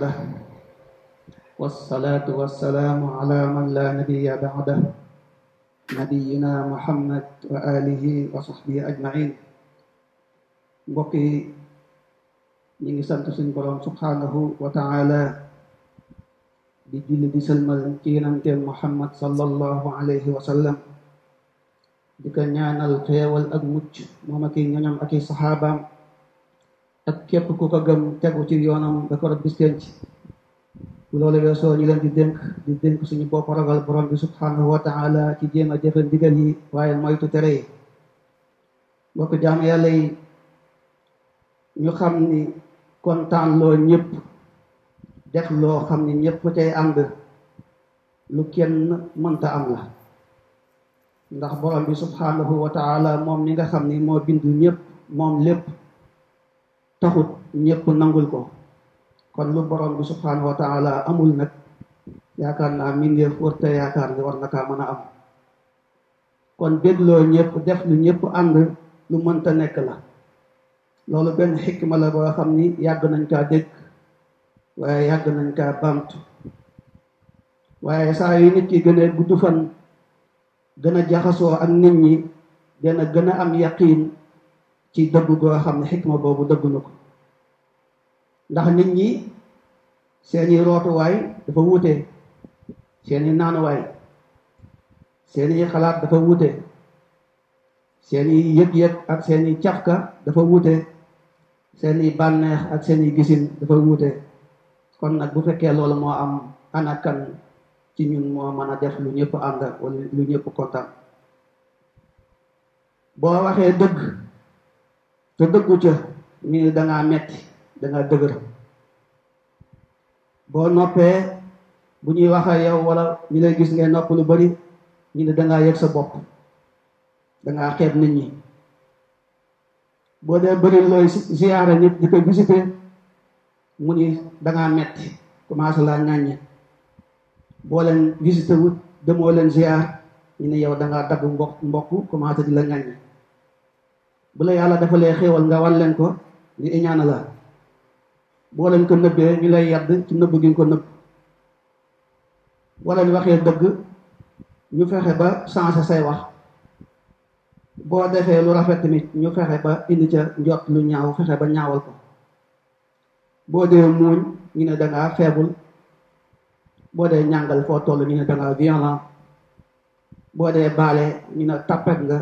بعده. والصلاة والسلام على من لا نبي بعده. نبينا محمد وآله وصحبه أجمعين. بقي من سنة سنبران سبحانه وتعالى بجلد سلم الكينا محمد صلى الله عليه وسلم بكنيان الخيا والأجمج ومكين ينم أكي صحابا ak képp ku ko gëm tegu ci yoonam ba ko bis penc bu loolu weesoo ñu leen di dénk di dénk suñu bopp ragal borom bi subhanahu wa taala ci jéem a jëfe ndigal yi waaye moytu tere. Yi mbokk jaam yàlla yi ñu xam ni kontaan loo ñëpp def loo xam ni ñëpp cay ànd lu kenn mënta am la ndax borom bi subhanahu wa taala moom mi nga xam ni moo bindu ñëpp moom lépp taxut ñëpp nangul ko. Kon lu borom bi subhanahu wa taala amul nag yaakaar naa mbindeef wërte yaakaar ni war na kaa mën a am. Kon bégloo ñëpp def lu ñëpp ànd lu mënta nekk la. Loolu benn xikma la boo xam ni yàgg nañ kaa dégg waaye yàgg nañ kaa bamtu. Waaye saa yu nit ki gën a gudd fan gën a jaxasoo ak nit ñi dana gën a am yaqiin ci dëgg goo xam ne xikma boobu dëgg na ko. ndax nit ñi seeni rootuwaay dafa wuute seeni naanuwaay seeni xalaat dafa wuute seeni yëg-yëg ak seeni cafka dafa wuute seeni bànneex ak seeni gisin dafa wuute. kon nag bu fekkee loolu moo am anakan ci ñun moo mën a def lu ñëpp ànd wala lu ñëpp kontaan? boo waxee dëgg te dëggu ca ñu ni dangaa metti dangaa dëgër boo noppee bu ñuy yow wala ñu lay gis ngay nopp lu bari ñu ne dangaa yëg sa bopp dangaa xeeb nit ñi bëri looy ziyaara nit di ko visité mu ni dangaa metti commencé laa ŋàññe boo leen visité wut demoo leen ziyaar ñu ne yow ŋàññe bu la yàlla defalee xéewal nga wan leen ko ñu iñaana la. boo leen ko nëbbee ñu lay yedd ci nëbb gi nga ko nëbb. boo leen waxee dëgg ñu fexe ba changé say wax. boo defee lu rafet tamit ñu fexe ba indi ca njot lu ñaaw fexe ba ñaawal ko. boo dee muuñ ñu ne dangaa faible. boo dee ñàngal foo toll ñu ne dangaa violent. boo dee baale ñu ne tappet nga.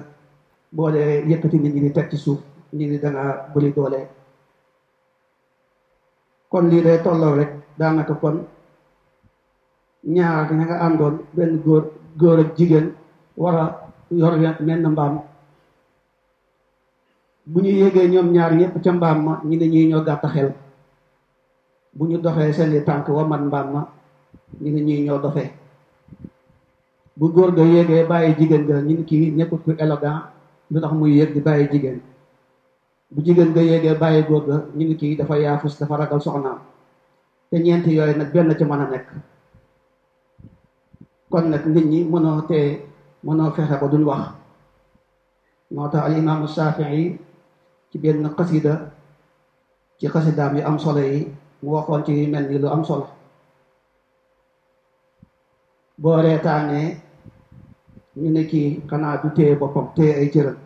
Boo dee yëkkati nit ñi di teg ci suuf ñi ni danga bëri doole. Kon lii day tolloo rek daanaka kon ñaar ña nga àndoon benn góor góor ak jigéen war a yor menn mbaam. Bu ñu yéegee ñoom ñaar ñëpp ca mbaam ma ñi ne ñuy ñoo gàtt xel. Bu ñu doxee seeni tànk wa man mbaam ma ñu ne ñuy ñoo dofee bu góor ga yéegee bàyyi jigéen ga ñu ni kii nekkut ku élégant lu tax muy yéeg di bàyyi jigéen. bu jigéen nga yéegee bàyyi góor ga ñu ne kii dafa yaafus dafa ragal soxnaam. te ñeenti yooyu nag benn ci mën a nekk. kon nag nit ñi mënoo tee mënoo fexe ba duñ wax. moo tax al imaamu Shafii ci benn xasida ci xasidaam yu am solo yi mu waxoon ci mel ni lu am solo. boo reetaanee ñu ne kii xanaa du téye boppam téye ay cëram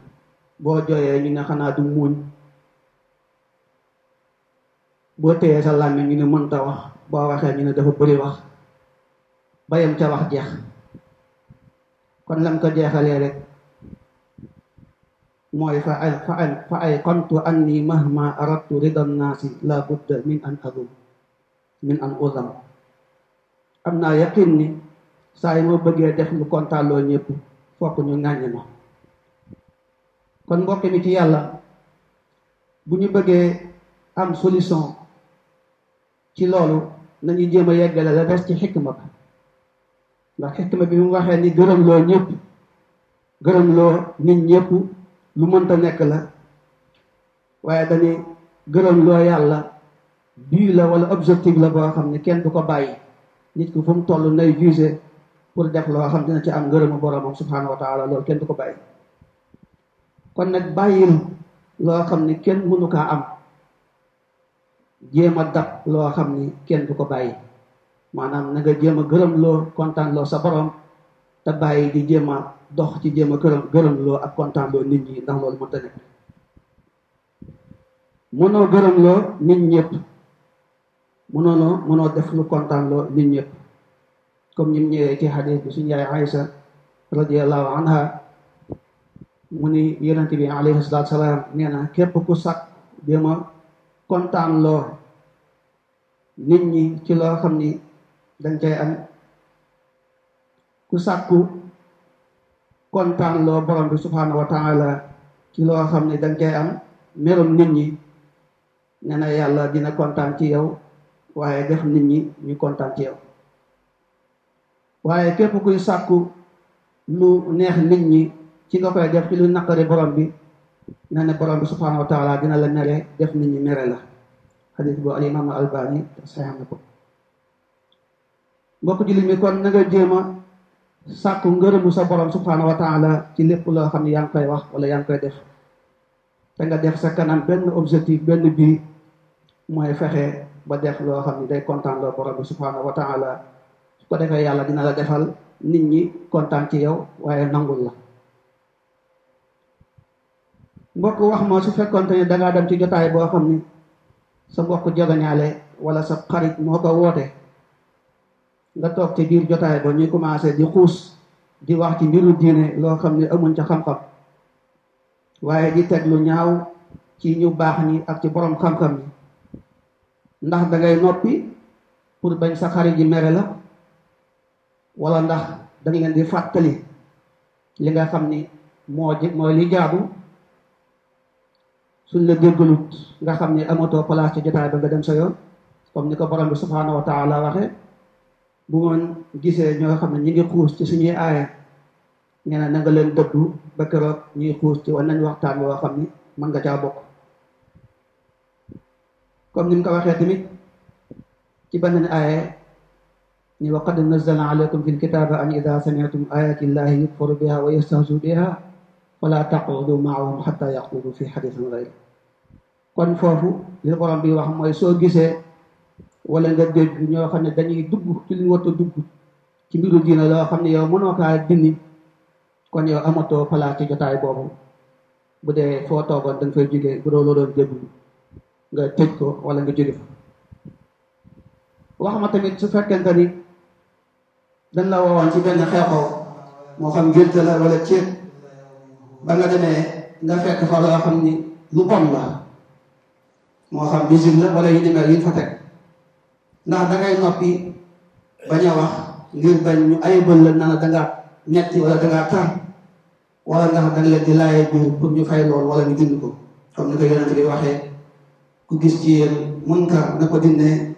boo jooyee ñu ne xanaa du muuñ boo téyee sa làmmiñ ñu ne mënta wax. Boo waxee ñu ne dafa bëri wax. Bayam ca wax jeex. Kon lam ko jeexalee rek mooy fa ay fa ay fa ay qantu anni mahma aradtu rida nnaasi la budda min an adum min an udam am naa ni saa yi moo bëggee def lu kontaanloo ñëpp fokk ñu ŋàññi ma. Kon mbokk mi ci yàlla bu ñu bëggee am solution ci loolu nañu jéem a yeggale la des ci xikma ba. Ndax xikma bi mu waxee ni gërëm loo ñëpp gërëm loo nit ñëpp lu mënta nekk la. Waaye dañuy gërëm loo yàlla bii la wala objectif la boo xam ne kenn du ko bàyyi. Nit ku fu mu toll nay visé pour def loo xam dina ci am ngërëmu boromam subhanahu wa taala loolu kenn du ko bàyyi. kon nag bàyyil loo xam ne kenn mënu kaa am jéem a dab loo xam ni kenn du ko bàyyi. Maanaam na nga jéem a gërëm loo kontaan loo sa borom te bàyyi di jéem a dox ci jéem a gërëm gërëm loo ak kontaan loo nit ñi ndax loolu mënta nekk. Mënoo gërëm loo nit ñëpp mënoonoo mënoo def lu kontaan loo nit ñëpp comme ñim ñëwee ci xadis bi suñu yaay Aïsa radiallahu anha. Mu ni yonente bi alayhi salatu salaam nee na képp ku jéem a kontaan loo nit ñi ci loo xam ni dañ cay am ku sàkku kontaan loo borom bi subhanahu wa taala ci loo xam ni dañ cay am merum nit ñi nee na yàlla dina kontaan ci yow waaye def nit ñi ñu kontaan ci yow waaye képp kuy sàkku lu neex nit ñi ci nga koy def ci lu naqari borom bi na borom bi subhanahu wa taala dina la mere def nit ñi mere la xadis bu al imam albani saxam na ko mbokk jullit mi kon na nga jéem a sàkku ngërëmu sa borom subhanahu wa taala ci lépp loo xam ne yaa ngi koy wax wala yaa ngi koy def te nga def sa kanam benn objectif benn bii mooy fexe ba def loo xam ne day kontaan loo borom bi subhanahu wa taala ko defee yàlla dina la defal nit ñi kontaan ci yow waaye nangul la. Mbokk wax ma su fekkonte ne dangaa dem ci jotaay boo xam ni sa mbokk jogañaale wala sa xarit moo ko woote nga toog ci biir jotaay ba ñuy commencé di xuus di wax ci mbiru diine loo xam ne amuñ ca xam-xam waaye di teg lu ñaaw ci ñu baax ñi ak ci borom xam-xam yi. Ndax dangay noppi pour bañ sa xarit ji mere la wala ndax dañ leen di fàttali li nga xam ni moo mooy li jaabu suñ la déggalut nga xam ni amatoo place ci jotaay ba nga dem sa yoon. Comme ni ko borom bi subhanahu wa taala gisee ñoo xam ne ñi ngi xuus ci suñuy aaya nee na na leen dëddu ba keroog ñuy xuus ci wan nañ waxtaan woo xam ni mën nga caa bokk. Comme ni mu ko waxee tamit ci benn aaya ni wa qad nazzala alaykum fil kitaba an ida sami'tum ayati llahi yukfaru biha wa yastahzu biha fala taqudu maahum xatta yaqudu fi xadisin gayr kon foofu li borom wax mooy soo gisee wala nga dégg ñoo xam ne dañuy dugg ci li dugg ci mbiru diina loo xam ne yow mënoo kaa dindi kon yow amatoo place ci jotaay boobu. Bu dee foo toogoon da nga fay jógee bu doo loo doon nga tëj ko wala nga jóge fa. Wax ma tamit su fekkente ni dañ la woowoon ci benn xeexoo moo xam ngénte la wala ceeb. ba nga demee nga fekk fa loo xam ni lu bon la. moo xam musique la wala yu ni yi fa teg. ndax dangay noppi bañ wax ngir bañ ñu ayibal la na dangaa ñetti wala dangaa tar. wala ndax danga leen di laayee biir pour ñu fay lool wala ñu dindi ko. comme ni ko yonent bi waxee ku gis ci yéen munkar na ko dindee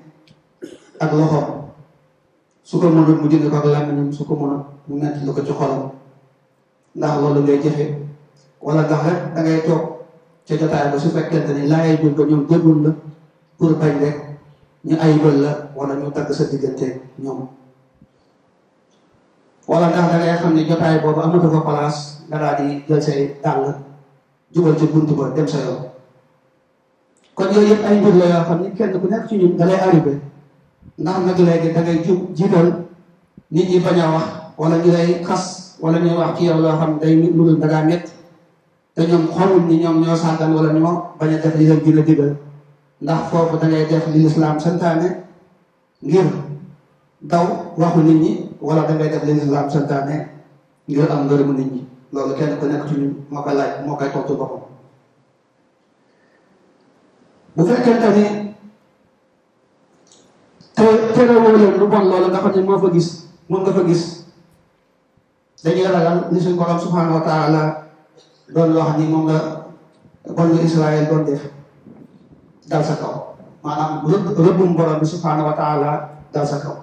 ak loxoom. Su ko mënul mu dind ko ak làmmiñam su ko mënul mu metti lu ko ci xolam ndax loolu ngay jëfe wala ndax rek da ngay toog ca jotaay ba su fekkente ni laayee biir ko ñoom déggul la pour bañ rek ñu ayibal la wala ñu tagg sa diggante ñoom wala ndax da ngay xam ne jotaay boobu amatu fa place nga daal di jël say dàll jubal ci buntu ba dem sa yoon kon yooyu yëpp ay mbir la yoo xam ni kenn ku nekk ci ñun da lay arrivé ndax nag léegi da ngay jub jiital nit ñi bañ a wax wala ñu lay xas wala ñuy wax ci yow loo xam day nurul da ngaa métti te ñoom xamul ni ñoom ñoo sàggan wala ñoo bañ a def li leen dina digal ndax foofu da ngay def li lislaam santaane ngir daw waxu nit ñi wala da ngay def li santaane ngir am ngërëmu nit ñi loolu kenn ku nekk ci ñun moo koy laaj moo koy tontu boppam bu fekkente ni leen lu bon loolu nga xam ne moo fa gis moom subhanahu wa taala. Doon wax ni moom la banu Israël doon def dal sa kaw maanaam bi subhanahu wa taala dal sa kaw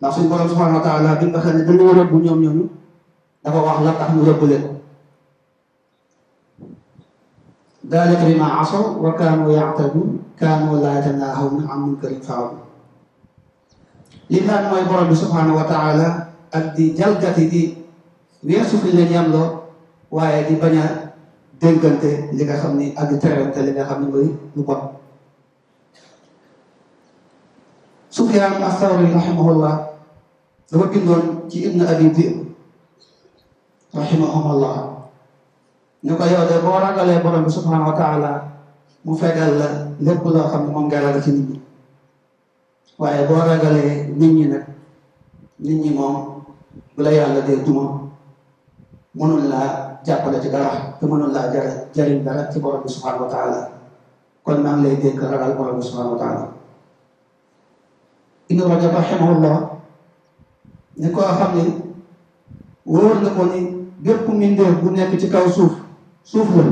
ndax suñ subhanahu wa taala bi nga xam ne dañoo rëbb ñoom ñooñu dafa wax la tax ñu rëbb leen dalika asaw an munkarin faalu li daan mooy borom bi subhanahu wa taala ak di jalgati di weesu fi leen yamloo waaye di bañ a dénkante li nga xam ni ak di terewante li nga xam ni mooy lu bon Sufyaan Athawri rahimahullah dafa bindoon ci ibn abi Dhi'b rahimahumullah. Ñu ko yow de boo ragalee borom bi subhanahu wa taala mu fegal la lépp loo xam ne moom ngay ci nit waaye boo ragalee nit ñi nag nit ñi moom bu la yàlla dee duma mënul laa jàppale ci dara te mënul laa jare jariñ dara ci borom bi subhanahu wa taala. Kon maa ngi lay dénk ragal borom bi subhanahu wa taala. Ibnu Rajab rahimahullah ni koo xam ni wóor na ko ni bépp mbindeef bu nekk ci kaw suuf suuf la.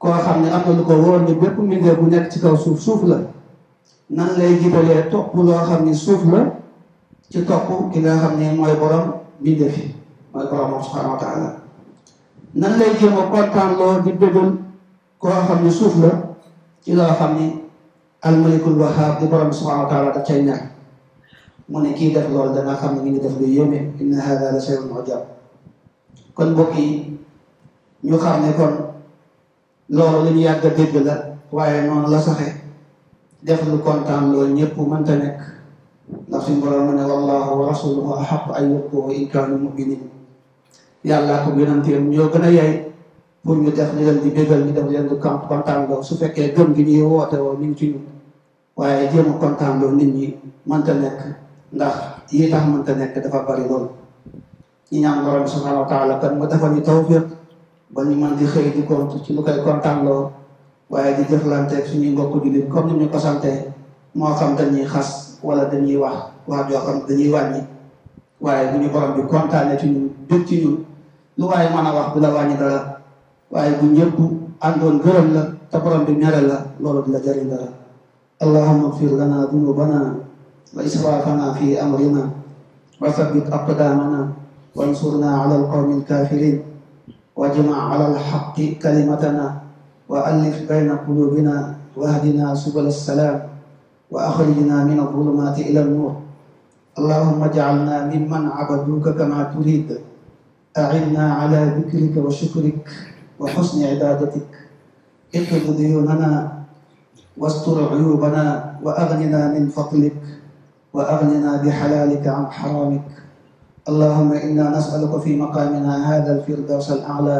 Koo xam ne am na lu ko wóor ni bépp mbindeef bu nekk ci kaw suuf suuf la nan lay jibalee topp loo xam ni suuf la ci topp ki nga xam ne mooy borom mbindeef yi mooy borom subhanahu wa taala. Nan lay jéem a kontaan loo di bégal koo xam ni suuf la ci loo xam ni almalikul wahab di borom subhanahu wa taala daf cay ñàkk mu ne kii def loolu danga xam ne mi ngi def lu yéeme inna hada la shay'un ujab kon mbokk yi ñu xam ne kon loolu lu ñu yàgg a dégg la waaye noonu la saxe def lu kontaan loolu ñëpp mënta nekk. Ndax suñu borom mu ne wallahu wa rasuluhu ahaqu an yurduhu in kaanu muminin yàllaa ko yonanteem ñoo gën a yey pour ñu def ñu leen di bégal ñu def leen di kamp kontaan loo su fekkee gëm gi ñuy woote woo mi ngi ci ñun. Waaye jéem a kontaan loo nit ñi mënta nekk. Ndax yi tax mënta nekk dafa bari lool ñi ñaan borom subhanahu wa taala kan mu defal ñu tawfiq ba ñu mën di xëy di kont ci lu koy kontaan loo waaye di jëflanteeg suñuy mbokk jullit comme ni ñu ko sante moo xam dañuy xas wala dañuy wax wax joo xam dañuy wàññi. Waaye bu ñu borom bi kontaane ci ñun dëg ci ñun lu waaye mën a wax du la wàññi dara. Waaye bu ñëpp àndoon gërëm la te borom bi mere la loolu du la jëriñ dara. Lana dunubana wa israfana fi amrina wa thabbit aqdamana wansurna ala ala alhaqqi kalimatana wa allif bayna qulubina wahdina subul السلام وأخرجنا من الظلمات إلى النور. اللهم اجعلنا ممن عبدوك كما تريد. أعنا على ذكرك وشكرك وحسن عبادتك. اقض ديوننا واستر عيوبنا وأغننا من فضلك وأغننا بحلالك عن حرامك. اللهم إنا نسألك في مقامنا هذا الفردوس الأعلى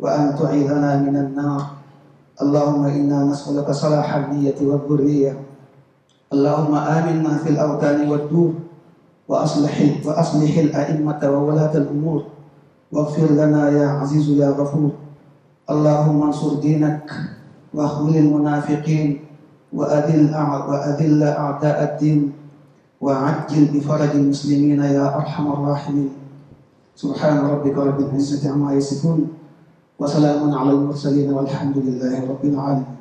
وأن تعيذنا من النار. اللهم إنا نسألك صلاح النية والذرية. اللهم آمنا في الأوطان والدور وأصلح وأصلح الأئمة وولاة الأمور. واغفر لنا يا عزيز يا غفور. اللهم انصر دينك واخذل المنافقين وأذل أعداء الدين. وعجل بفرج المسلمين يا أرحم الراحمين. سبحان ربك رب العزة عما يصفون وسلام على المرسلين والحمد لله رب العالمين.